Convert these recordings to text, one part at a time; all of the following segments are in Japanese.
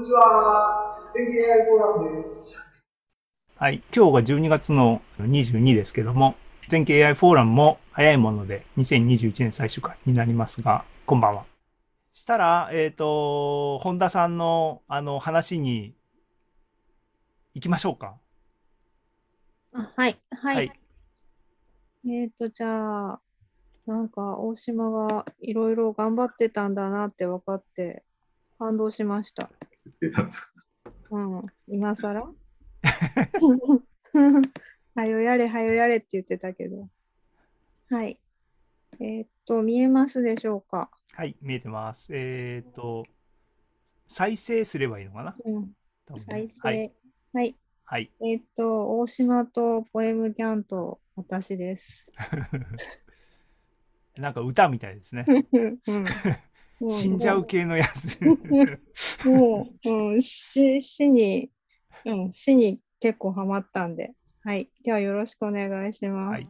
にちは。天気 AI フォーラムです。はい。今日が12月の22ですけども、全景 AI フォーラムも早いもので2021年最終回になりますが、こんばんは。したら、えっ、ー、と、本田さんのあの話に行きましょうか。あはい、はい。はい、えっ、ー、と、じゃあ、なんか大島がいろいろ頑張ってたんだなって分かって感動しました。うん、今更？はよやれはよやれって言ってたけど。はい。えー、っと、見えますでしょうか？はい、見えてます。えー、っと、再生すればいいのかな、うん、再生。はい。はい。はい、えー、っと、大島とポエムキャンと私です。なんか歌みたいですね。うん、死んじゃう系のやつ。もう、うん、死死に、うん、死に結構ハマったんで。はい。ではよろしくお願いします。はい、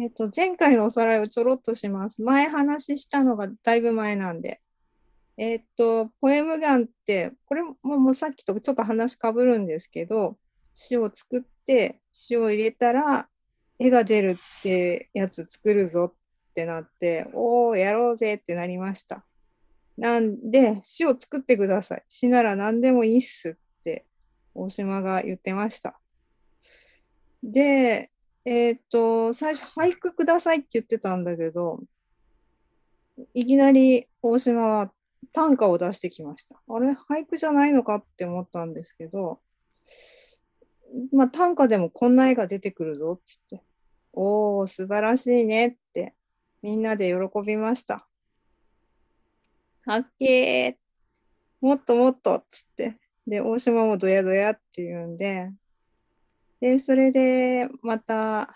えっと、前回のおさらいをちょろっとします。前話したのがだいぶ前なんで。えっと、ポエムガンって、これももうさっきとちょっと話かぶるんですけど、詩を作って、詩を入れたら、絵が出るってやつ作るぞっってなって、おー、やろうぜってなりました。なんで、詩を作ってください。詩なら何でもいいっすって大島が言ってました。で、えっ、ー、と、最初、俳句くださいって言ってたんだけど、いきなり大島は短歌を出してきました。あれ、俳句じゃないのかって思ったんですけど、まあ、短歌でもこんな絵が出てくるぞっつって、おー、素晴らしいねってみんなで喜びました。はっけー、もっともっとっつって、で、大島もどやどやって言うんで、で、それでまた、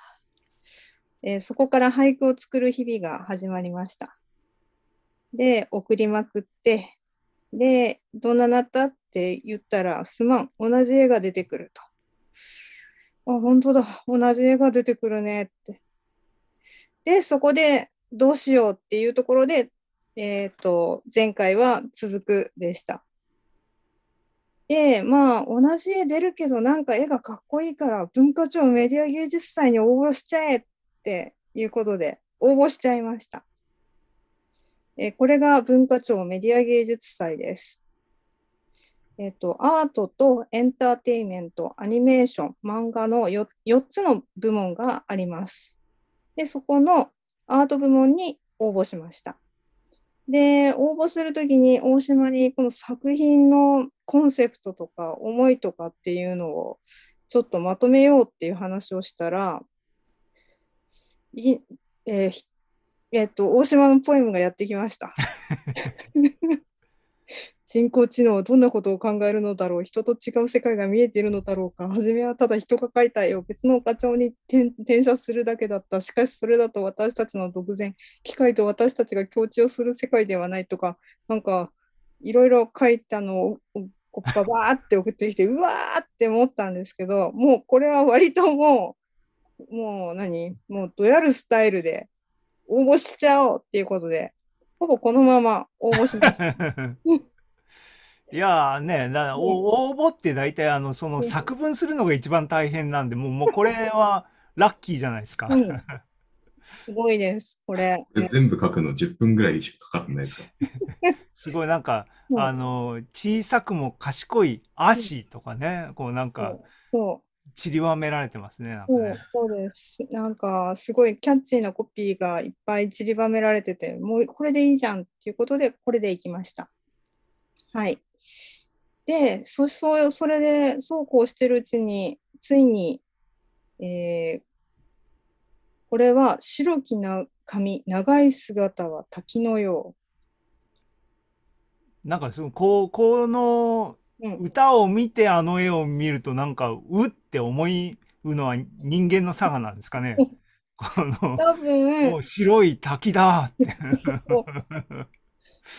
えー、そこから俳句を作る日々が始まりました。で、送りまくって、で、どんななったって言ったら、すまん、同じ絵が出てくると。あ、本当だ、同じ絵が出てくるねって。で、そこでどうしようっていうところで、えっ、ー、と、前回は続くでした。で、まあ、同じ絵出るけど、なんか絵がかっこいいから、文化庁メディア芸術祭に応募しちゃえっていうことで、応募しちゃいました。えこれが文化庁メディア芸術祭です。えっ、と、アートとエンターテインメント、アニメーション、漫画の 4, 4つの部門があります。で、そこのアート部門に応募しました。で、応募するときに大島にこの作品のコンセプトとか思いとかっていうのをちょっとまとめようっていう話をしたら、いえー、えー、っと、大島のポエムがやってきました。人工知能はどんなことを考えるのだろう？人と違う世界が見えているのだろうか？初めはただ人が描いた絵を別の課長に転写するだけだった。しかしそれだと私たちの独善機械と私たちが共知をする世界ではないとかなんかいろいろ書いたのをババーって送ってきてうわーって思ったんですけどもうこれは割ともうもう何？もうどやるスタイルで応募しちゃおうっていうことでほぼこのまま応募しました。いやーね、だ応募って大体あのその作文するのが一番大変なんで、もうもうこれはラッキーじゃないですか。うん、すごいです、これ。全部書くの10分ぐらいしかかかってないですか？すごいなんか、うん、あの小さくも賢い足とかね、こうなんか、散りばめられてますね。なんかねそうそうです。なんかすごいキャッチーなコピーがいっぱい散りばめられてて、もうこれでいいじゃんっていうことで、これでいきました。はい。で、そそうそれでそうこうしてるうちに、ついに、えー、これは白きな髪、長い姿は滝のよう。なんかそのこうこの歌を見てあの絵を見るとなんかうって思いうのは人間の差がなんですかね。この多分白い滝だって。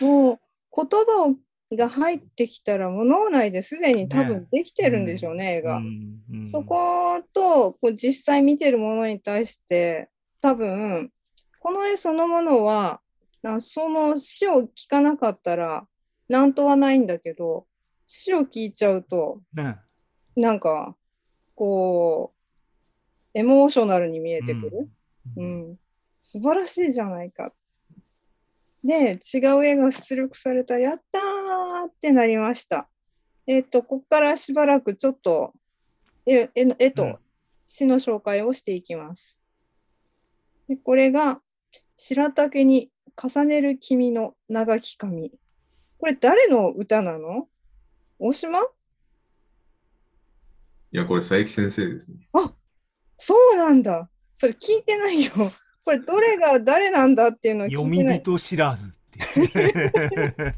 もう言葉をが入ってきたらもう脳内ですでに多分できてるんでしょうね、ね絵が、うんうん。そことこう実際見てるものに対して多分この絵そのものはその詩を聞かなかったらなんとはないんだけど、詩を聞いちゃうと、ね。なんか、こう、エモーショナルに見えてくる。ううんん。素晴らしいじゃないか。で、違う絵が出力された、やったーってなりました。えっ、と、ここからしばらくちょっと、絵絵と詩の紹介をしていきます。でこれが、白竹に重ねる君の長き髪。これ誰の歌なの？大島？いや、これ佐伯先生ですね。そうなんだ。それ聞いてないよ。これどれが誰なんだっていうのを聞読いてない。み人知らずって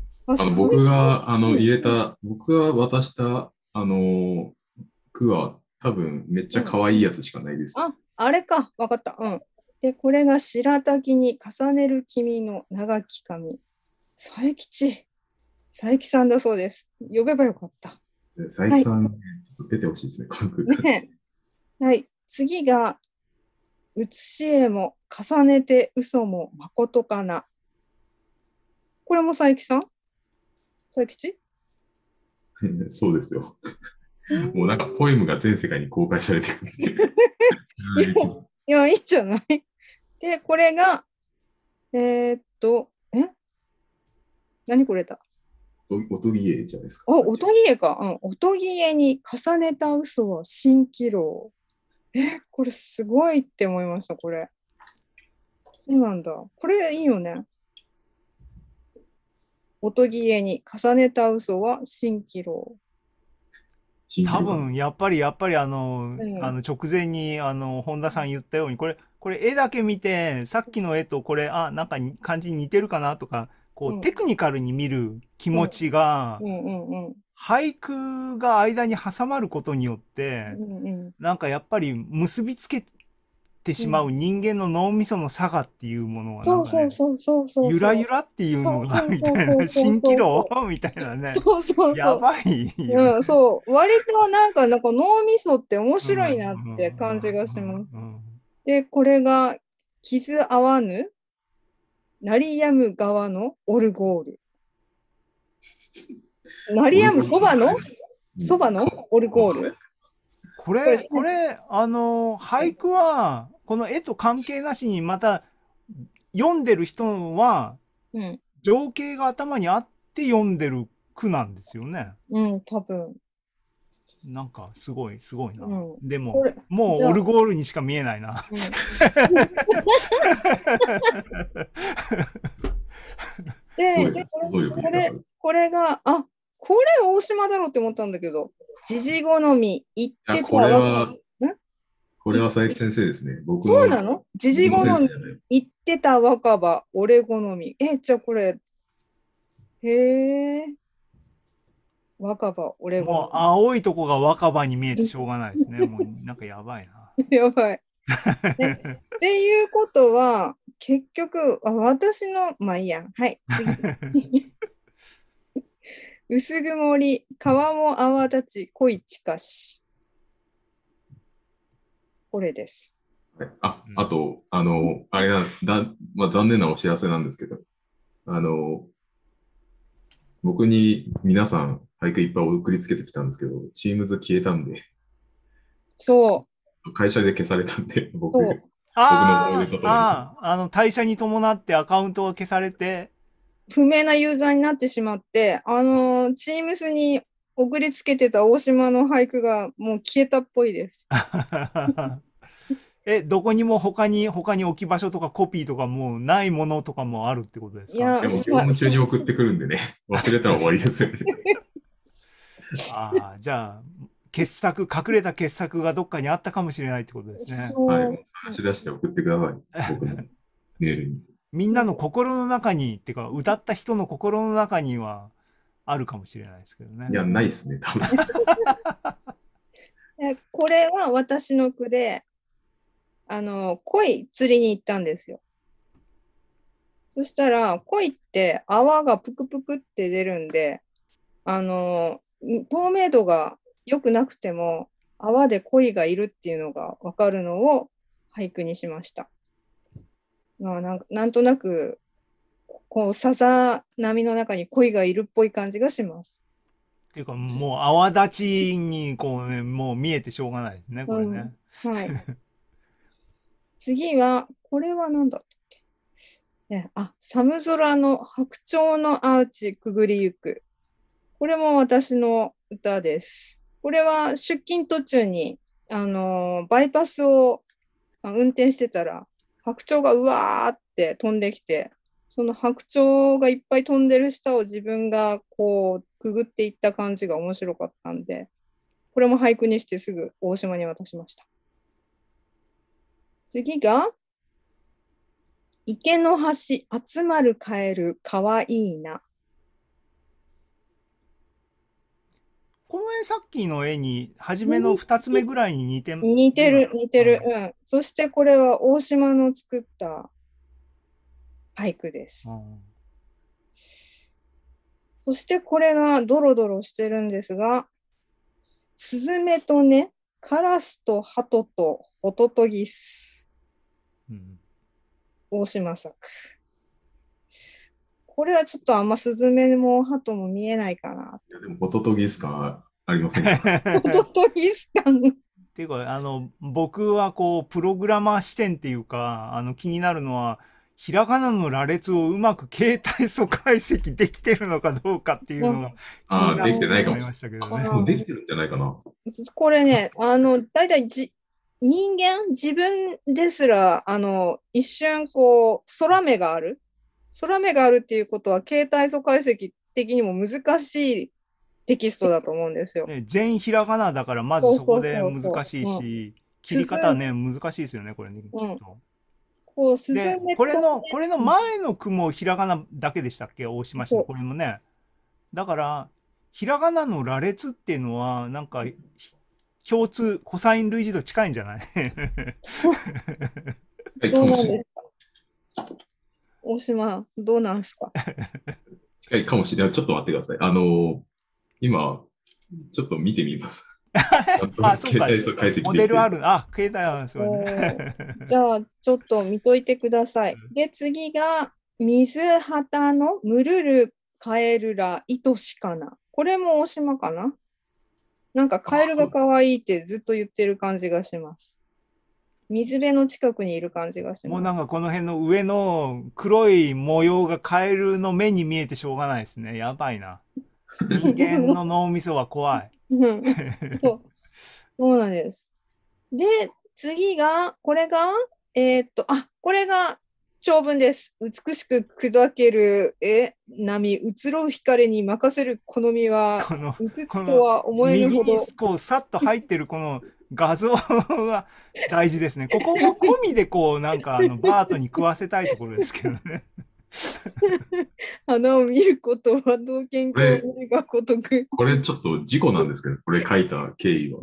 僕があの入れた、僕が渡したあの句は多分めっちゃ可愛いやつしかないです。あ、あれか。わかった。うん。で、これが白滝に重ねる君の長き髪。佐伯吉。佐伯さんだそうです。呼べばよかった。佐伯さん、ちょっと出てほしいですね、この句。ねえはい。次が、写し絵も重ねて嘘もまことかな。これも佐伯さん？佐伯吉 そうですよ。もうなんかポエムが全世界に公開されてくる いや、いいんじゃない？で、これが、えーっと、え？何これだ？おとぎ絵じゃないですか。あ、音切れか。うん。音切れに重ねた嘘は蜃気楼。え、これすごいって思いました、これ。そうなんだ。これいいよね。音切れに重ねた嘘は蜃気楼。多分やっぱりやっぱりあの,、うんあの直前にあの本田さん言ったようにこれこれ絵だけ見てさっきの絵とこれあなんかに感じに似てるかなとかこう、うんテクニカルに見る気持ちが。俳句が間に挟まることによって、うんうん、なんかやっぱり結びつけてしまう人間の脳みその差がっていうものはなそうそうんかね。ゆらゆらっていうのがみたいな蜃気楼みたいなねそうそうそう。やばいようん、そう。割となんか、なんか脳みそって面白いなって感じがします。で、これが、傷合わぬ、鳴りやむ側のオルゴール。鳴りやむそばの？そばの？オルゴール？ここれれ、これ、あの、俳句は、この絵と関係なしに、また、読んでる人は、うん。情景が頭にあって読んでる句なんですよね。うん、多分。なんか、すごい、すごいな。うんでももうオルゴールにしか見えないな。うん で、これ。これが、あ、これ大島だろうって思ったんだけど、じじ好み、言ってたこれはんこれは佐伯先生ですね。僕そうなの？じじ好み言ってた若葉、俺好み。え、じゃあこれ、へえ。若葉、俺もう好青いとこが若葉に見えてしょうがないですね。もうなんかやばいな。み。やばい。ねっていうことは、結局、あ私の、まあいいや。はい、次。薄曇り、川も泡立ち、恋近し。これです。はいあうん、あと、あの、あれな、だ、まあ、残念なお知らせなんですけど、あの、僕に皆さん俳句いっぱい送りつけてきたんですけど、チームズ消えたんで、そう、会社で消されたんで、僕、僕の思い出とともにーあー、あの、退社に伴ってアカウントが消されて、不明なユーザーになってしまって、あのー、Teams に送りつけてた大島の俳句がもう消えたっぽいです。え、どこにも他に、他に置き場所とかコピーとかもうないものとかもあるってことですいやかでも業務中に送ってくるんでね、忘れたら終わりですよね。ああ、じゃあ、傑作、隠れた傑作がどっかにあったかもしれないってことですね。そうはい、探し出して送ってください。僕のメールに。みんなの心の中に、っていうか、歌った人の心の中にはあるかもしれないですけどね。いや、ないっすね、多分。でこれは私の句で、あの、鯉釣りに行ったんですよ。そしたら、鯉って泡がぷくぷくって出るんで、あの、透明度が良くなくても、泡で鯉がいるっていうのがわかるのを俳句にしました。まあ、なんかなんとなく、こう、さざ波の中に恋がいるっぽい感じがします。っていうか、もう泡立ちに、こうね、もう見えてしょうがないですね、これね。はい。次は、これは何だったっけ、ね、あ、寒空の白鳥のアーチくぐりゆく。これも私の歌です。これは出勤途中に、あのーバイパスをあ運転してたら、白鳥がうわーって飛んできて、その白鳥がいっぱい飛んでる下を自分がこうくぐっていった感じが面白かったんで、これも俳句にしてすぐ大島に渡しました。次が、池の端集まるカエルかわいいな。この絵さっきの絵に、初めの2つ目ぐらいに似て似てる、似てる。うん。そしてこれは大島の作った俳句です。うんそしてこれがドロドロしてるんですが、スズメとね、カラスとハトとホトトギス、うん大島作。これはちょっとあんまスズメもハトも見えないかな。いやでも、ホトトギス感ありませんかホトトギス感。っていうか、あの、僕はこう、プログラマー視点っていうか、あの、気になるのは、ひらがなの羅列をうまく携帯素解析できてるのかどうかっていうのが気になできてないかもしれない。りましたけどあね。もうできてるんじゃないかな。これね、あの、大体じ、人間、自分ですら、あの、一瞬、こう、空目がある。空目があるっていうことは、携帯素解析的にも難しいテキストだと思うんですよ。ね、全ひらがなだから、まずそこで難しいし、切り方はね、難しいですよね、これね、きっうんと。こう、スズでメ、これの、これの前の句もひらがなだけでしたっけ大島市のこれもね。だから、ひらがなの羅列っていうのは、なんか、ひ共通、コサイン類似度近いんじゃない？はい、どうなん。ですか？大島、どうなんすか？近いかもしれない。ちょっと待ってください。あのー今、ちょっと見てみます。あ、そうかモデルある。あ、携帯ある、そうね。じゃあ、ちょっと見といてください。で、次が、水旗のむるるカエルら愛しかな。これも大島かな？なんかカエルが可愛いってずっと言ってる感じがします。水辺の近くにいる感じがします。もうなんかこの辺の上の黒い模様がカエルの目に見えてしょうがないですね。やばいな。人間の脳みそは怖い。うんそうそうなんです。で、次が、これが、えーっと、あ、これが長文です。美しく砕ける、え、波、移ろう光に任せる好みは、このいくつとは思えぬ右ほどに。こうさっと入ってるこの画像が大事ですね。ここも込みでこうなんかあのバートに食わせたいところですけどね。花を見ることは道剣これを見るがごとく、これちょっと事故なんですけど、これ書いた経緯は。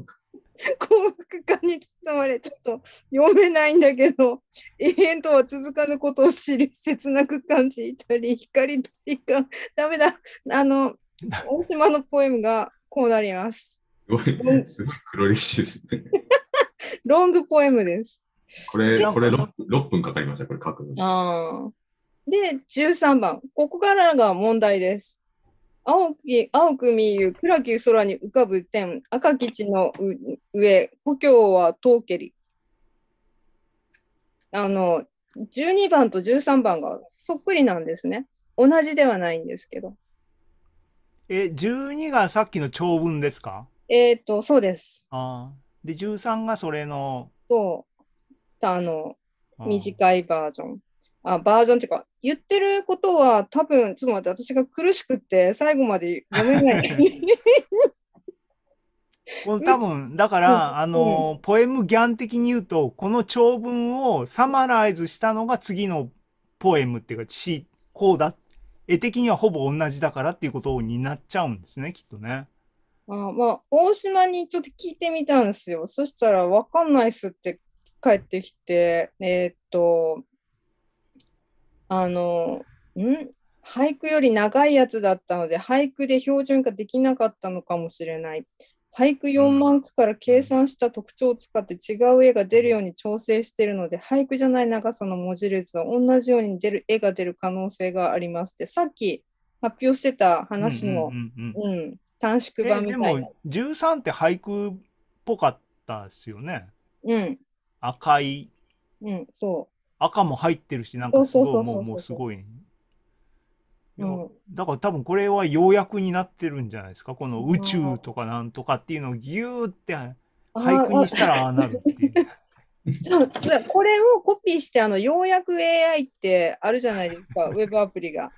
幸福感に包まれ、ちょっと読めないんだけど、永遠とは続かぬことを知り、切なく感じたり、光と光が、ダメだ、あの、大島のポエムがこうなります。すごい、すごい黒歴史ですね。ロングポエムです。これ、これ 6, 6分かかりました、これ書くので、13番。ここからが問題です。青き、青く見ゆ暗き空に浮かぶ天、赤き地のう上、故郷は遠けり。あの、12番と13番がそっくりなんですね。同じではないんですけど。え、12がさっきの長文ですか？えっ、と、そうです。あーで、13がそれの、そう。あの、短いバージョン。あ、バージョンっていうか、言ってることは多分、ちょっと待って、私が苦しくって最後まで読めない。この多分、だから、あの、ポエムギャン的に言うと、この長文をサマライズしたのが次のポエムっていうか、詩、こうだ。絵的にはほぼ同じだからっていうことになっちゃうんですね、きっとね。あまあ、大島にちょっと聞いてみたんですよ。そしたら、わかんないっすって帰ってきて、えーっと、あの、ん？俳句より長いやつだったので、俳句で標準化できなかったのかもしれない。俳句4万句から計算した特徴を使って違う絵が出るように調整しているので、俳句じゃない長さの文字列は同じように出る絵が出る可能性がありますって、さっき発表してた話の、うんうんうんうん、短縮版みたいな。も13って俳句っぽかったですよね。うん、赤いうん、そ赤も入ってるしなんかすごいもうもうすごい。うんだから多分これは要約になってるんじゃないですかこの宇宙とかなんとかっていうのをギューってう。俳句にしたらああなるっていう。これをコピーして、あの、要約 AI ってあるじゃないですか、ウェブアプリが。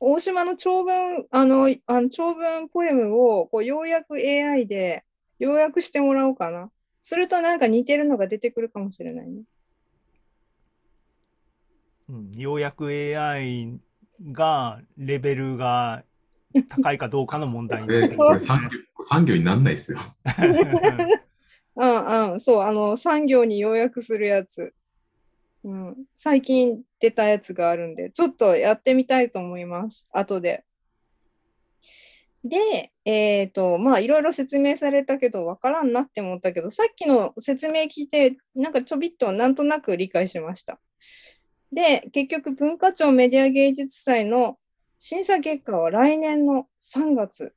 大島の長文、あの、あの長文ポエムをこう要約 AI で要約してもらおうかな。するとなんか似てるのが出てくるかもしれないね。うん、要約 AI がレベルが高いかどうかの問題こになるれ これ産業産業になんないですよ。うんうん、そう、あの、産業に要約するやつ。うん、最近出たやつがあるんで、ちょっとやってみたいと思います、後で。で、えっと、まあ、いろいろ説明されたけど、わからんなって思ったけど、さっきの説明聞いて、なんかちょびっとなんとなく理解しました。で、結局、文化庁メディア芸術祭の審査結果は来年の3月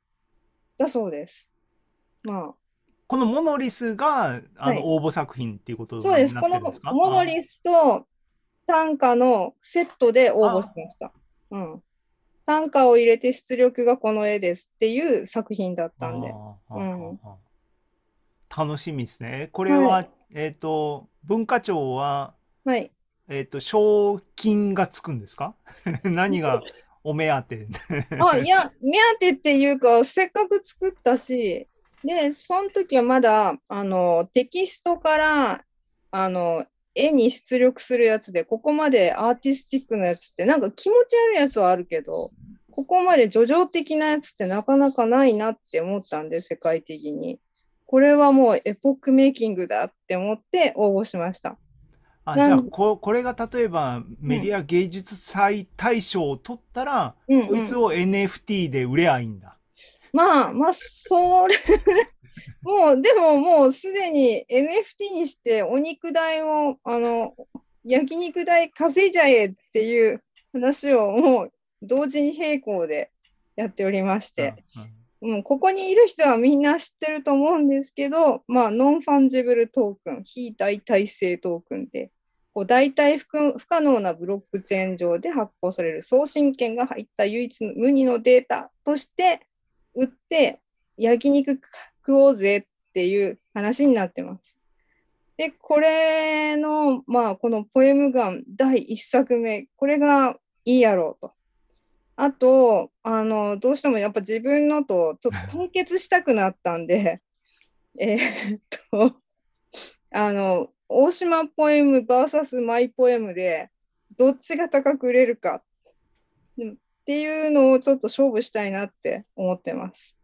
だそうです。まあ、このモノリスがあはいの応募作品っていうことになってそうです。このモノリスと短歌のセットで応募しました。うん。短歌を入れて出力がこの絵ですっていう作品だったんで。楽しみですね。これは、はえっ、と、文化庁は、はい。えっ、と、賞金がつくんですか？何がお目当て？あ、いや、目当てっていうか、せっかく作ったし、で、その時はまだ、あの、テキストから、あの、絵に出力するやつで、ここまでアーティスティックなやつって、なんか気持ち悪いやつはあるけど、ここまで叙情的なやつってなかなかないなって思ったんで、世界的に。これはもうエポックメイキングだって思って応募しました。あ、じゃあこ、これが例えばメディア芸術祭大賞を取ったら、うん、うんこいつを NFT で売れゃいいんだ。まあ、まあ、それ、もう、でももうすでに NFT にしてお肉代を、あの、焼肉代稼いじゃえっていう話をもう同時に並行でやっておりまして、うんもうここにいる人はみんな知ってると思うんですけど、まあ、 non-fungible token、非代替性トークンで、こう代替不可能なブロックチェーン上で発行される送信権が入った唯一無二のデータとして売って焼肉食おうぜっていう話になってます。で、これの、まあ、このポエムガン第一作目、これがいいやろうと。あと、あの、どうしてもやっぱ自分のとちょっと対決したくなったんで、えっと、あの、大島ポエム VS マイポエムで、どっちが高く売れるかっていうのをちょっと勝負したいなって思ってます。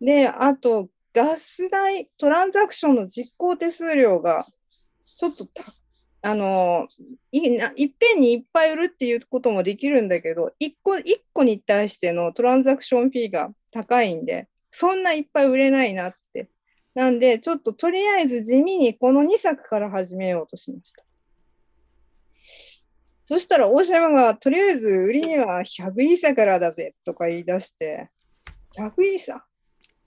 で、あと、ガス代、トランザクションの実行手数料が、ちょっと、あの、いっぺんにいっぱい売るっていうこともできるんだけど、一個一個に対してのトランザクションフィーが高いんで、そんないっぱい売れないなって。なんで、ちょっととりあえず地味にこの2作から始めようとしました。そしたら大島がとりあえず売りには100イーサからだぜとか言い出して、100イーサ？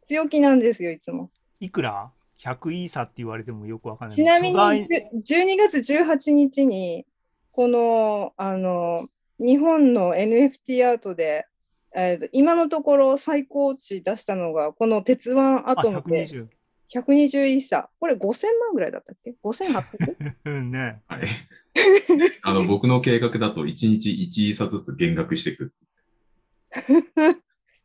強気なんですよ、いつも。いくら ?100 イーサって言われてもよくわかんない。ちなみに巨大12月18日に、この、あの、日本の NFT アートで、えーと今のところ最高値出したのが、この鉄腕アあ、トムで120。120イーサ。これ5000万ぐらいだったっけ ?5800? うんね。はい。あの、僕の計画だと1日1イーサずつ減額していく。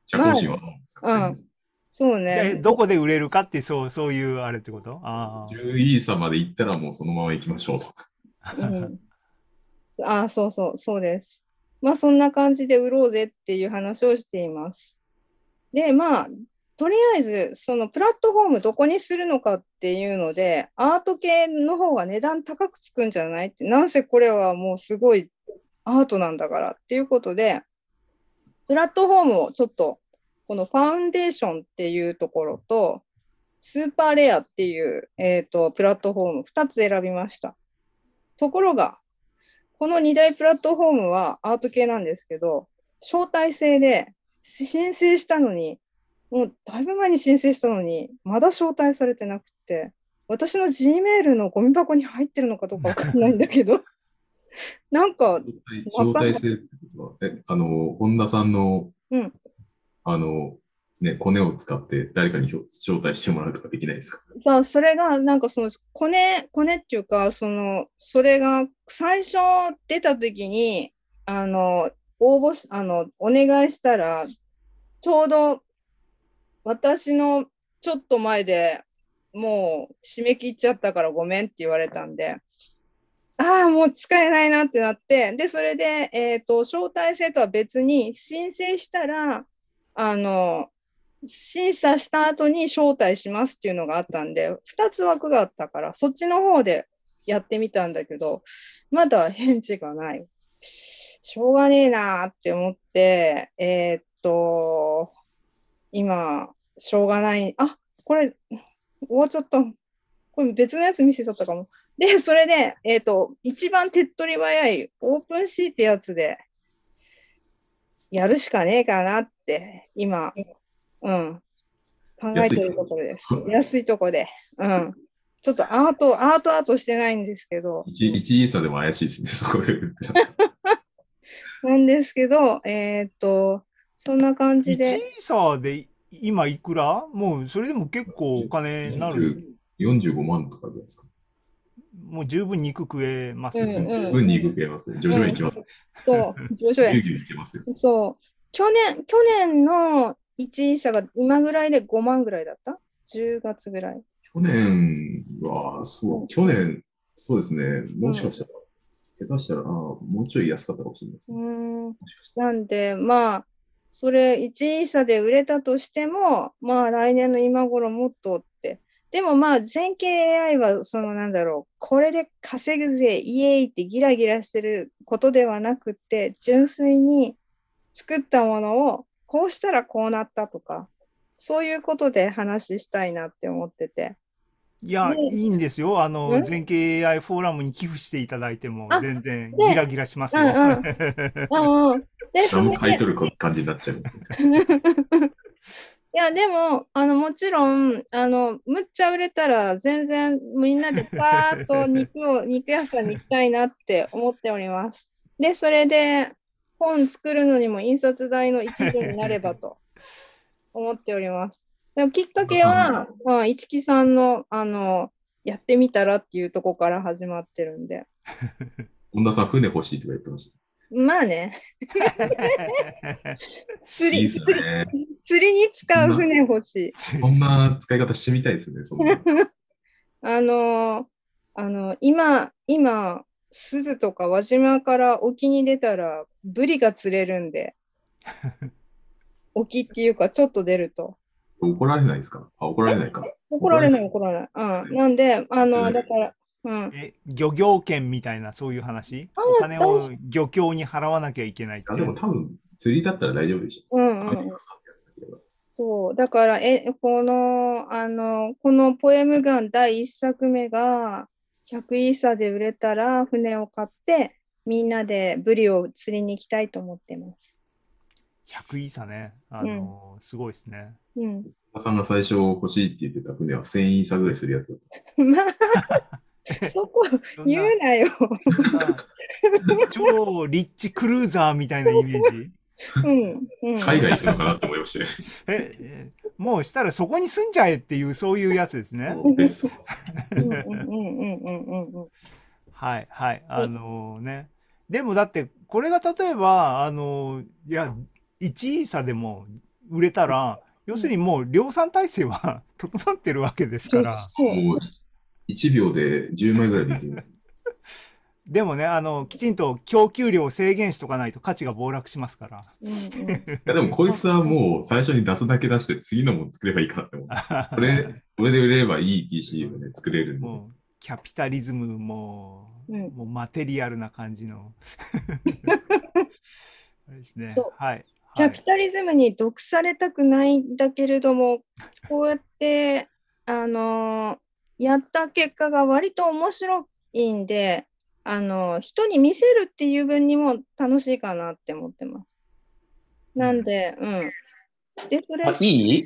社交心はどうですか、うんそうで、ね。どこで売れるかって、そう、そういうあれってこと？ああ。10イーサまで行ったらもうそのまま行きましょうと。うん、あ、そうそう、そうです。まあ、そんな感じで売ろうぜっていう話をしています。で、まあ、とりあえず、そのプラットフォームどこにするのかっていうので、アート系の方が値段高くつくんじゃない？って、なんせこれはもうすごいアートなんだからっていうことで、プラットフォームをちょっと、このファウンデーションっていうところと、スーパーレアっていう、えっ、と、プラットフォーム2つ選びました。ところが、この2大プラットフォームはアート系なんですけど、招待制で申請したのに、もうだいぶ前に申請したのに、まだ招待されてなくて、私の Gmail のゴミ箱に入ってるのかどうかわかんないんだけど、なんか、招待制ってことは、え、あの、本田さんの、うん。あの、ね、コネを使って誰かに招待してもらうとかできないですか？さあ、それが、なんかその、コネ、コネっていうか、その、それが最初出た時に、あの、応募し、あの、お願いしたら、ちょうど私のちょっと前でもう締め切っちゃったからごめんって言われたんで、ああ、もう使えないなってなって、で、それで、えっと、招待制とは別に申請したら、あの、審査した後に招待しますっていうのがあったんで、2つ枠があったから、そっちの方でやってみたんだけど、まだ返事がない。しょうがねえなーって思って、えーっと、今、しょうがない。あ、これ、終わっちゃった。これ別のやつ見せちゃったかも。で、それで、えーっと、一番手っ取り早いオープンシーってやつで、やるしかねえかなって、今、うん、考えてるところです。安いとこで。うん。ちょっとアート、アートアートしてないんですけど、1, 1イーサでも怪しいですね、そこで。なんですけど、えーっと、そんな感じ1で、イーサーで今いくら？もうそれでも結構お金になる。45万とかじゃないですか。もう十分肉食えますよね。うん十分に行けますね。徐々に行きます。そう、徐々にぎゅうぎゅう行けますよ。そう。去年、去年の1位差が今ぐらいで5万ぐらいだった ?10 月ぐらい。去年は、そう、去年、そうですね。もしかしたら、下手したら、あもうちょい安かったかもしれないですね。うーん。なんで、まあ、それ1位差で売れたとしても、まあ来年の今頃もっとって。でもまあ、全景 AI は、そのなんだろう、これで稼ぐぜ、イエーイってギラギラしてることではなくって、純粋に作ったものを、こうしたらこうなったとか、そういうことで話したいなって思ってて。いや、ねいいんですよ。あの、ん？全景 AI フォーラムに寄付していただいてもあ全然ねギラギラしますよ。うん。で、何も買い取る感じになっちゃいますね。いや、でも、あの、もちろん、あの、むっちゃ売れたら、全然みんなでパーッと 肉を、肉屋さんに行きたいなって思っております。で、それで、本作るのにも印刷代の一部になればと 思っております。でもきっかけは、まあ、市木さんの、あの、やってみたらっていうとこから始まってるんで。本田さん、船欲しいとか言ってました。まあね、釣り、いいです釣りね。釣りに使う船欲しい。そんな使い方してみたいですね。あの、あの、今、今、鈴とか輪島から沖に出たら、ブリが釣れるんで、沖っていうか、ちょっと出ると。怒られないですか？あ、怒られないか。怒られない、怒られない。うん。なんで、あの、だから、うん。え、漁業権みたいなそういう話？あお金を漁協に払わなきゃいけないってあでも多分、釣りだったら大丈夫でしょ。うんアうんそう。だから、え、この、あの、このポエムガン第一作目が、100イーサで売れたら、船を買って、みんなでブリを釣りに行きたいと思ってます。100イーサね。あの、すごいですね。うん。さんが最初欲しいって言ってた船は1000イーサぐらいするやつだったんです。まあ、そこ言うなよ。超リッチクルーザーみたいなイメージ。うん。うん。海外行くのかなって思いましたね。え、えもうしたらそこに住んじゃえっていうそういうやつですね。別荘うんうんうんうんうんうんうん。はいはい。あのね。でもだってこれが例えばあのいや1位差でも売れたら要するにもう量産体制は 整ってるわけですから。1秒で10枚ぐらいできます。でもねあのきちんと供給量を制限しとかないと価値が暴落しますから。うんうんいやでもこいつはもう最初に出すだけ出して次のもの作ればいいかなって思って。これ、これで売れればいい PC をね、作れるんで。キャピタリズムも、うんもうマテリアルな感じの。あれですねそう。はい。キはいャピタリズムに毒されたくないんだけれども、こうやってあのーやった結果が割と面白いんで、あのー人に見せるっていう分にも楽しいかなって思ってます。なんで、うん。で、それ、あいい？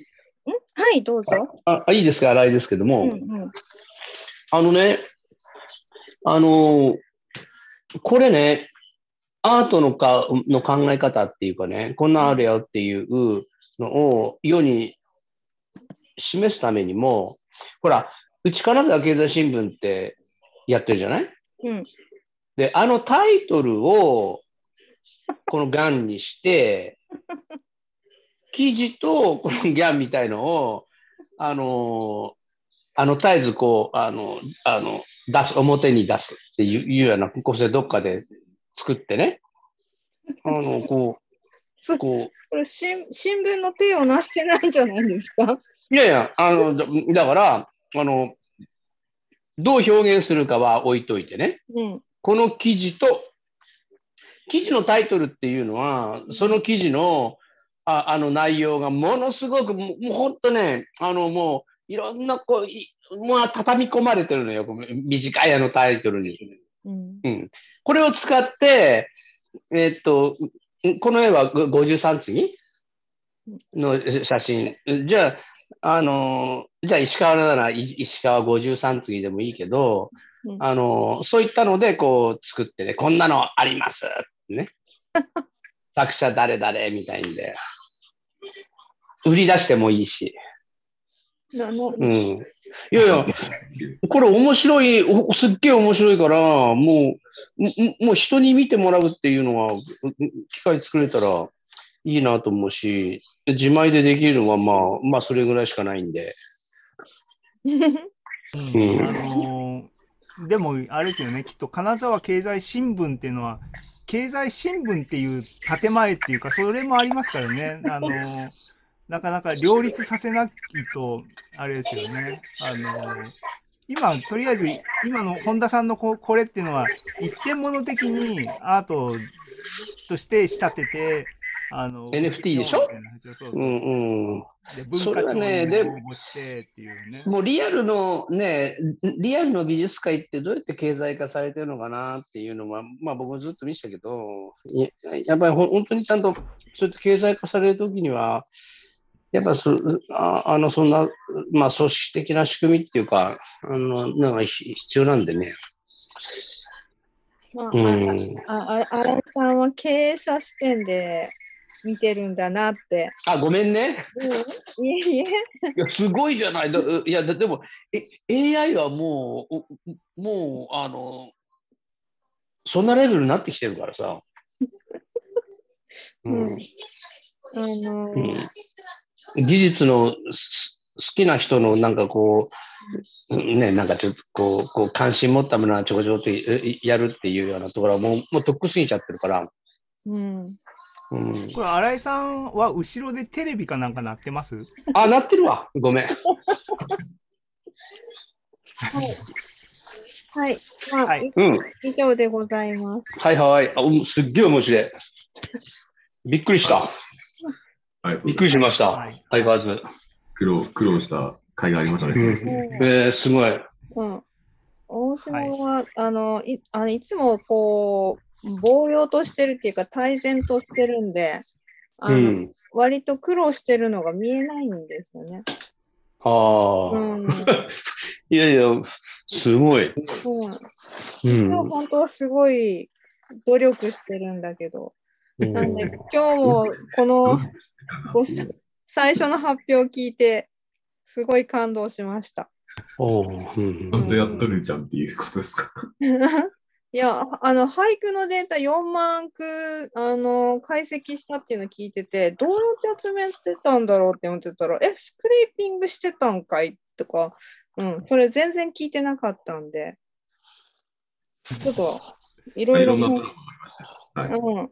はい、どうぞ。ああいいですか、荒いですけども、うんうん。あのね、あのーこれね、アートのかの考え方っていうかね、こんなんあるよっていうのを世に示すためにも、ほら、うち金沢経済新聞ってやってるじゃない？うん。で、あのタイトルをこのガンにして、記事とこのギャンみたいのを、あの、あの絶えずこう、あの、あの、出す、表に出すっていういうような構成どっかで作ってね、あの、こ、そう。ここれ新新聞の手をなしてないんじゃないですか。う、いやいや、あの、だだから、あの、どう表現するかは置いといてね、うん。この記事と、記事のタイトルっていうのは、その記事のああの内容がものすごく、もうもう本当ね、あのもういろんなこう、いもう畳み込まれてるのよ、短いあのタイトルに。うん。うん、これを使って、えっと、この絵はご53次の写真。じゃあ、あの、じゃあ石川ならい石川53次でもいいけど、うんあの、そういったのでこう作ってね、こんなのありますってね。作者誰々みたいんで。売り出してもいいし。うん。いやいや、これ面白い、おすっげえ面白いから、もう、もう人に見てもらうっていうのは、う機会作れたらいいなと思うし、自前でできるのはまあ、まあそれぐらいしかないんで。うんうんあのーでも、あれですよね、きっと金沢経済新聞っていうのは、経済新聞っていう建前っていうか、それもありますからね、あのーなかなか両立させないと、あれですよね。あのー今、とりあえず、今の本田さんのここれっていうのは、一点物的にアートとして仕立てて、あの NFT でしょ？うんうん。それはねで。もうリアルのね、リアルの美術界ってどうやって経済化されてるのかなっていうのは、まあ僕もずっと見てたけど、いややっぱりほん本当にちゃんとそうやって経済化されるときには、やっぱそああのそんな、まあ、組織的な仕組みっていうか、あのなんかひ必要なんでね。まあうん、あ、あ、荒井さんは経営者視点で見てるんだなって。あ、ごめんね。うん、いえいえ。いや、すごいじゃない。だいや、だでも、え AI はもう、おもう、あの、そんなレベルになってきてるからさ。うんうんあのうん技術のす好きな人のなんかこう、ね、なんかちょっとこう、こう関心持ったものはちょこちょこっとえやるっていうようなところはもう、もうとっくすぎちゃってるから。うん。うん、これ、新井さんは後ろでテレビかなんか鳴ってます？あ、なってるわ。ごめん。はい。はい。まあ、はいいうん。以上でございます。はいはい。あうんすっげえ面白い。びっくりした。ありがとうびっくりしました。はい相変わらず。す。苦労、苦労した甲斐がありましたうね。んえー、すごい。うん。大島は、あの、い、あの、いつもこう、棒用としてるっていうか、対然としてるんで、あの、うん。割と苦労してるのが見えないんですよね。ああ、うん。いやいや、すごい。そうん。は本当はすごい努力してるんだけど、うんなんで今日もこのご最初の発表を聞いて、すごい感動しました。おーうんちゃんとやっとるじゃんっていうことですか？いや、あの、俳句のデータ4万句、あの、解析したっていうのを聞いてて、どうやって集めてたんだろうって思ってたら、え、スクレーピングしてたんかいとか、うん、それ全然聞いてなかったんで、ちょっと、いろいろねいろんなプロもありましたよ。はい。うん。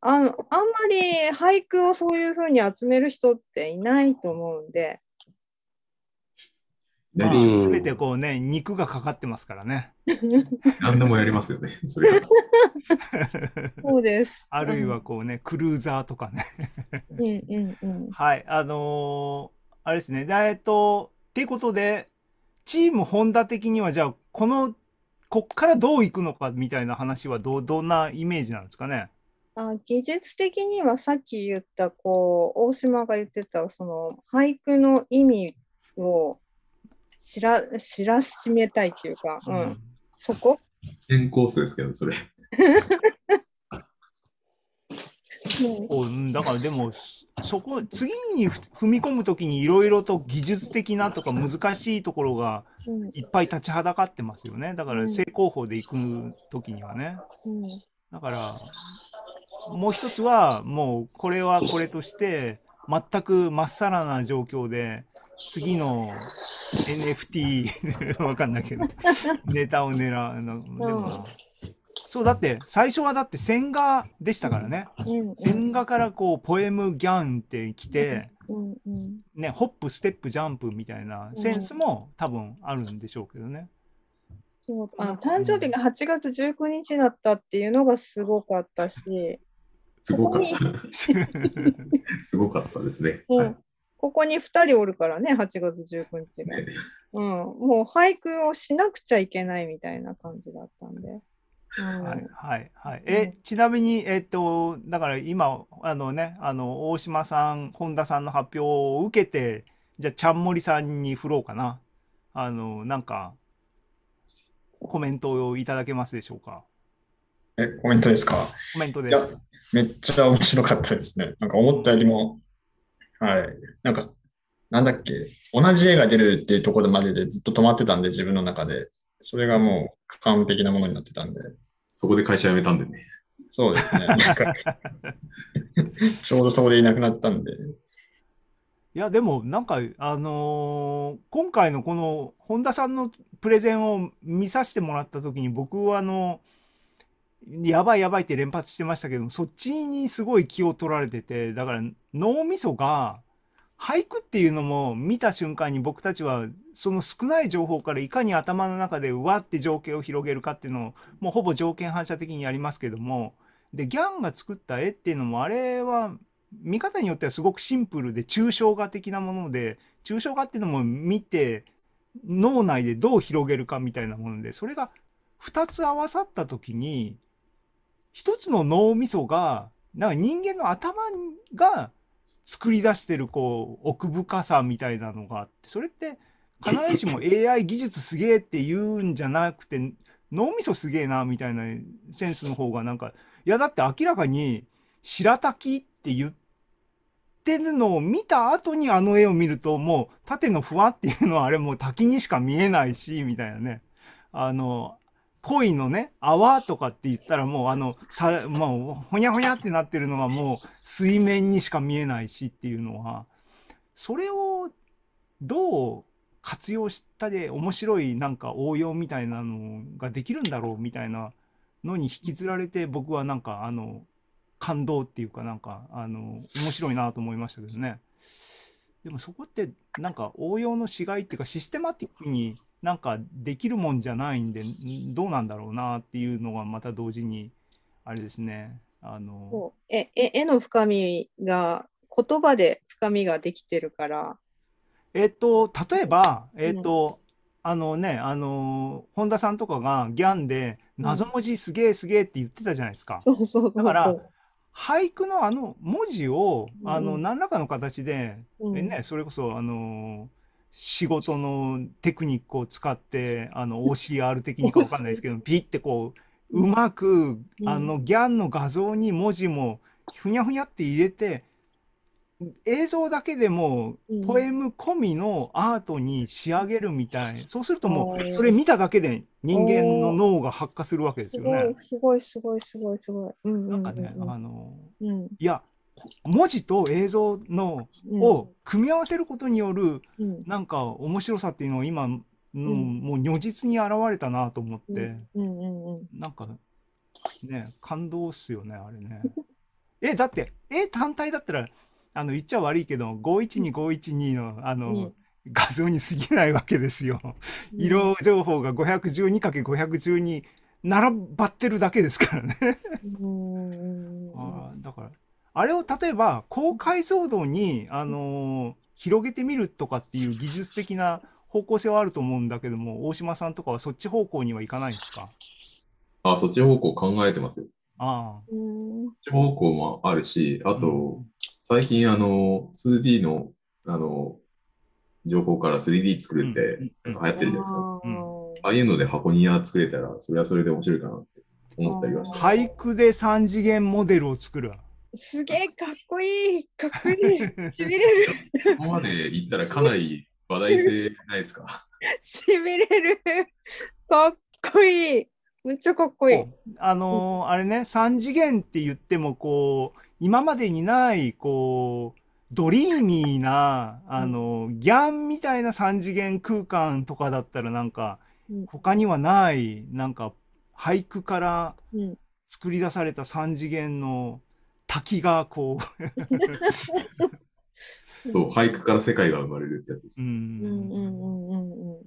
あの、あんまり俳句をそういうふうに集める人っていないと思うんで、まあ、ねうんすべてこうね、肉がかかってますからね。何でもやりますよね。それから。そうです。あるいはこうね、クルーザーとかね。うんうんうん。はい、あのーあれですね、でえっと、っていうことで、チームホンダ的にはじゃあ、この、こっからどういくのかみたいな話はどう、どんなイメージなんですかね？あ技術的にはさっき言った、こう、大島が言ってた、その、俳句の意味を知ら、知らしめたいっていうか、うん、そこ？変コースですけど、それ。うん。おうんだからでも、そこ、次にふ踏み込むときにいろいろと技術的なとか難しいところがうん。いっぱい立ちはだかってますよね。だからうん。正攻法で行くときにはね。うん。だから、もう一つは、もうこれはこれとして、全くまっさらな状況で、次の NFT わかんないけど、ネタを狙うの。でも、そう、だって、最初はだって線画でしたからね。うん線画からこう、ポエムギャンって来て、うんうんね、ホップ、ステップ、ジャンプみたいなセンスも多分あるんでしょうけどね。そうあの誕生日が8月19日だったっていうのがすごかったし、すごかっこた。すごかったですね。うんはいここに2人おるからね、8月19日が。ねうん、もう俳句をしなくちゃいけないみたいな感じだったんで。うんはいはいはい。うんえ、ちなみに、えっと、だから今、あのね、あの、大島さん、本田さんの発表を受けて、じゃあ、ちゃんもりさんに振ろうかな。あの、なんか、コメントをいただけますでしょうか？え、コメントですか？コメントでいやす。めっちゃ面白かったですね。なんか思ったよりも、はい。なんか、なんだっけ、同じ絵が出るっていうところまででずっと止まってたんで、自分の中で。それがもう完璧なものになってたんで。そこで会社辞めたんでね。そうですね。なんか ちょうどそこでいなくなったんで。いや、でも、なんか、あのー今回のこの、本田さんのプレゼンを見させてもらったときに、僕は、あの、やばいやばいって連発してましたけど、そっちにすごい気を取られてて、だから、脳みそが、俳句っていうのも見た瞬間に僕たちは、その少ない情報からいかに頭の中でうわって情景を広げるかっていうのを、もうほぼ条件反射的にやりますけども、で、ギャンが作った絵っていうのも、あれは、見方によってはすごくシンプルで抽象画的なもので抽象画っていうのも見て脳内でどう広げるかみたいなものでそれが2つ合わさった時に1つの脳みそがなんか人間の頭が作り出してるこう奥深さみたいなのがあってそれって必ずしも AI 技術すげえって言うんじゃなくて脳みそすげえなみたいなセンスの方がなんかいやだって明らかに白滝って言ってるのを見た後にあの絵を見るともう縦のふわっていうのはあれもう滝にしか見えないしみたいなね。あの恋のね泡とかって言ったらもうあのさもうほにゃほにゃってなってるのがもう水面にしか見えないしっていうのはそれをどう活用したで面白いなんか応用みたいなのができるんだろうみたいなのに引きずられて僕はなんかあの感動っていうかなんかあの面白いなと思いましたけどね。でもそこってなんか応用のしがいっていうかシステマティックになんかできるもんじゃないんでんどうなんだろうなっていうのがまた同時にあれですね。あのええ絵の深みが言葉で深みができてるから、えっと例えばえっと、あのねあの本田さんとかがギャンで謎文字すげえすげえって言ってたじゃないですか。だから俳句のあの文字をあのうん。何らかの形で、うん。えね、それこそあの仕事のテクニックを使ってあの OCR 的にかわかんないですけど ピッてこううまくうん。あのギャンの画像に文字もふにゃふにゃって入れて映像だけでもうん。ポエム込みのアートに仕上げるみたい。そうするともうそれ見ただけで人間の脳が発火するわけですよね。い。すごいすごいすごいすごい。うんうんうんなんかね、あのうん。いやこ文字と映像のうん。を組み合わせることによるうん。なんか面白さっていうのを今、うんんもう如実に現れたなと思って、うん。うんうんなんかね感動っすよねあれね。えだって絵単体だったらあの言っちゃ悪いけど512512のあの、うん。画像に過ぎないわけですよ。色情報が 512×512 並ばってるだけですからね。あーだからあれを例えば高解像度に、あのー広げてみるとかっていう技術的な方向性はあると思うんだけども、大島さんとかはそっち方向にはいかないんですか？あ、そっち方向考えてますよ。あうんそっち方向もあるし、ああ。と、最近あの、2D の、あの、情報から 3D 作るって流行ってるじゃないですか。あーああいうので箱庭作れたら、それはそれで面白いかなって思ったりはして。俳句で3次元モデルを作る。すげえかっこいいかっこいい。しびれる。そこまで行ったらかなり話題性ないですか？しびれる。かっこいい。めっちゃかっこいい。あのーあれね、3次元って言っても、こう、今までにない、こう、ドリーミーな、あの、ギャンみたいな3次元空間とかだったら、なんかうん、他にはない、なんか、俳句からうん。作り出された3次元の滝が、こ そう、俳句から世界が生まれるってやつですう、う。うんうんうんうんうん。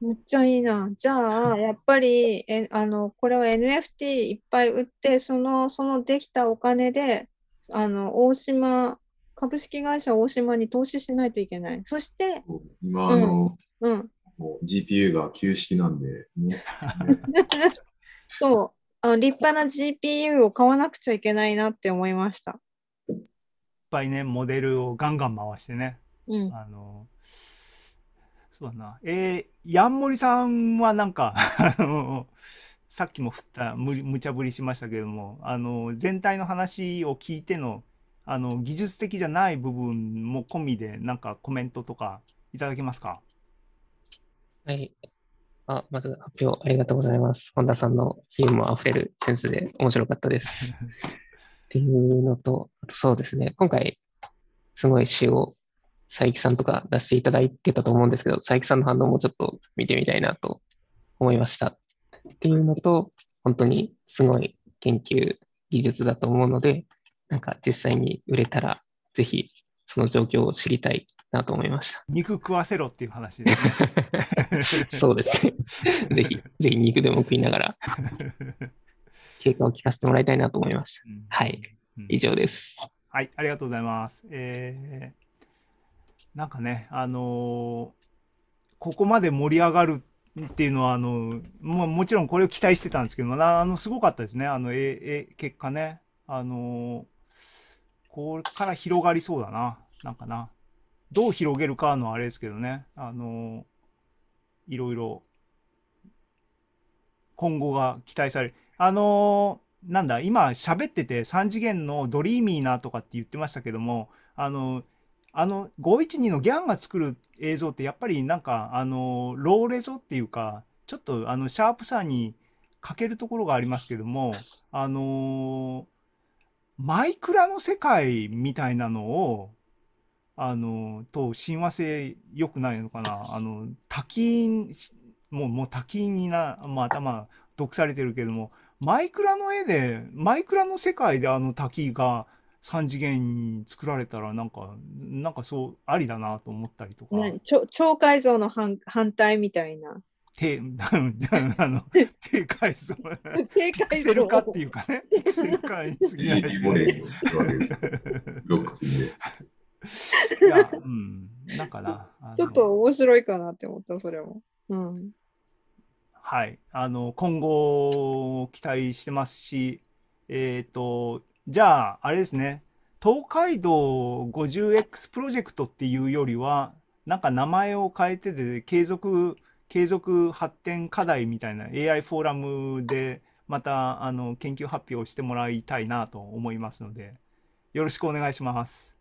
めっちゃいいな。じゃあ、やっぱり、え、あの、これは NFT いっぱい売って、その、そのできたお金で、あの、大島、株式会社大島に投資しないといけない。そして、今、あの、うん、もう GPU が旧式なんで、ね そう、あの立派な GPU を買わなくちゃいけないなって思いました。いっぱいね、モデルをガンガン回してね。うん。あの、そうだな。えー、ヤンモリさんはなんか、あの、さっきも振った、むり無茶ぶりしましたけれども、あの、全体の話を聞いての、あの、技術的じゃない部分も込みで、なんかコメントとかいただけますか？はい。あ、まず発表ありがとうございます。本田さんのユーモア溢れるセンスで面白かったです。っていうのと、あとそうですね、今回、すごい詩を佐伯さんとか出していただいてたと思うんですけど、佐伯さんの反応もちょっと見てみたいなと思いました。っていうのと、本当にすごい研究技術だと思うので、なんか実際に売れたら、ぜひその状況を知りたいなと思いました。肉食わせろっていう話ですね。そうですね。ぜひ、ぜひ肉でも食いながら、経過を聞かせてもらいたいなと思いました。うんはい。うん以上です。はい、ありがとうございます。えーなんかね、あのーここまで盛り上がるっていうのは、あのももちろんこれを期待してたんですけどあのすごかったですね、あの、ええ結果ね。あのーこれから広がりそうだな、なんかな。どう広げるかのあれですけどね、あのーいろいろ今後が期待される。あのーなんだ、今喋ってて3次元のドリーミーなとかって言ってましたけども、あの、あの512のギャンが作る映像ってやっぱりなんか、あの、ローレゾっていうか、ちょっとあの、シャープさに欠けるところがありますけども、あの、マイクラの世界みたいなのを、あの、と親和性良くないのかな。あの、多金、もう、もう多金にな、まあ頭、毒されてるけども、マイクラの絵で、マイクラの世界であの滝が3次元に作られたら、なんか、なんかそう、ありだなと思ったりとか、何超超改造の反反対みたいな。低、あの、低解像、低ピク改造セル化っていうかね、セル化に過ぎない 3D モデルをするわけです。ロッ。いや、うん、なんかな。あのちょっと面白いかなって思った、それも。うん。はい、あの今後を期待してますし、えっ、と、じゃあ、あれですね、東海道 50X プロジェクトっていうよりは、なんか名前を変えてで、継続、継続発展課題みたいな AI フォーラムで、またあの研究発表してもらいたいなと思いますので、よろしくお願いします。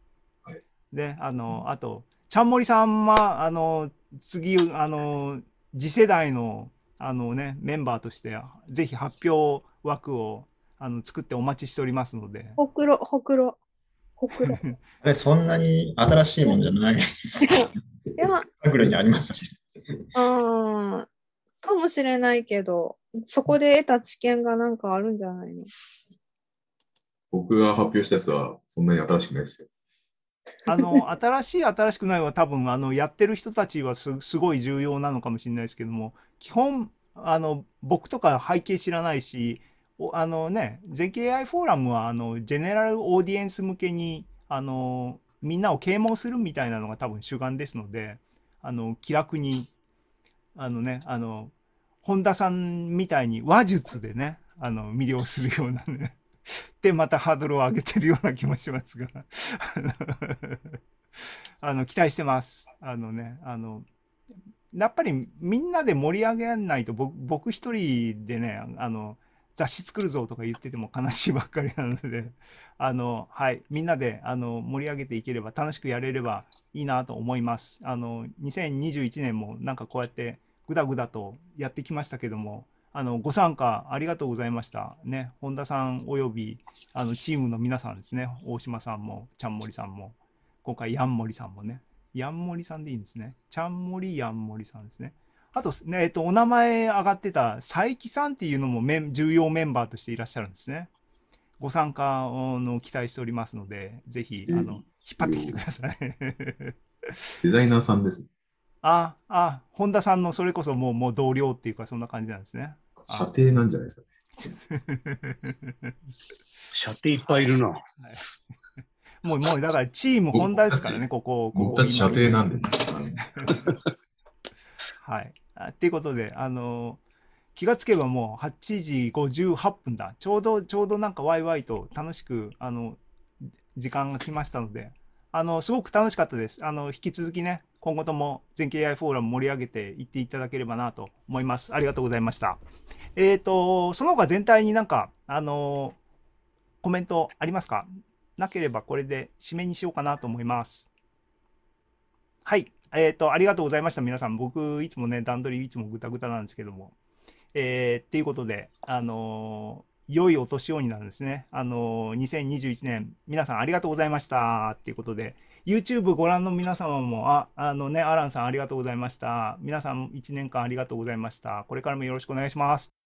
はいで、あの、あと、ちゃんもりさんは、あの、次、あの、次世代の、あのね、メンバーとして、ぜひ発表枠をあの作ってお待ちしておりますので、ほくろ、ほくろ。ほくろ。いあれ、そんなに新しいもんじゃないです。や、アグルにありましたし。あーかもしれないけど、そこで得た知見がなんかあるんじゃないの？僕が発表したやつはそんなに新しくないですよ。あの、新しい、新しくないは多分、あの、やってる人たちはす、すごい重要なのかもしれないですけども、基本、あの、僕とか背景知らないし、あのね、全景 AI フォーラムは、あの、ジェネラルオーディエンス向けに、あの、みんなを啓蒙するみたいなのが多分主眼ですので、あの、気楽に、あのね、あの、本田さんみたいに話術でね、あの、魅了するようなね、で、またハードルを上げてるような気もしますが、あの、期待してます。あのね、あの、やっぱりみんなで盛り上げないと僕僕一人でねあの雑誌作るぞとか言ってても悲しいばっかりなのであのはいみんなであの盛り上げていければ楽しくやれればいいなと思いますあの2021年もなんかこうやってぐだぐだとやってきましたけどもあのご参加ありがとうございましたね本田さんおよびあのチームの皆さんですね大島さんもちゃんもりさんも今回ヤンモリさんもねヤンモリさんでいいんですね。ちゃんもりヤンモリさんですね。あと、ね、えっと、お名前上がってた佐伯さんっていうのもメン重要メンバーとしていらっしゃるんですね。ご参加の期待しておりますので、ぜひ、あの、引っ張ってきてください。デザイナーさんです。あ、あ、本田さんのそれこそもう、もう同僚っていうか、そんな感じなんですね。射程なんじゃないですか。射程いっぱいいるな。もう、もう、だからチーム本田ですからね、ここ。ここ僕たち射程なんで、ね。はい。っていうことで、あの気がつけばもう8時58分だ。ちょうど、ちょうどなんかワイワイと楽しく、あの、時間が来ましたので、あの、すごく楽しかったです。あの、引き続きね、今後とも全経 AI フォーラム盛り上げていっていただければなと思います。ありがとうございました。えっ、ー、と、その他全体になんか、あの、コメントありますか？なければこれで締めにしようかなと思います。はい。えっ、ー、と、ありがとうございました。皆さん。僕、いつもね、段取りいつもぐたぐたなんですけども。えー、っていうことで、あの、良いお年をになるんですね。あのー、2021年、皆さんありがとうございました。っていうことで、YouTube ご覧の皆様も、あ、あのね、アランさんありがとうございました。皆さん1年間ありがとうございました。これからもよろしくお願いします。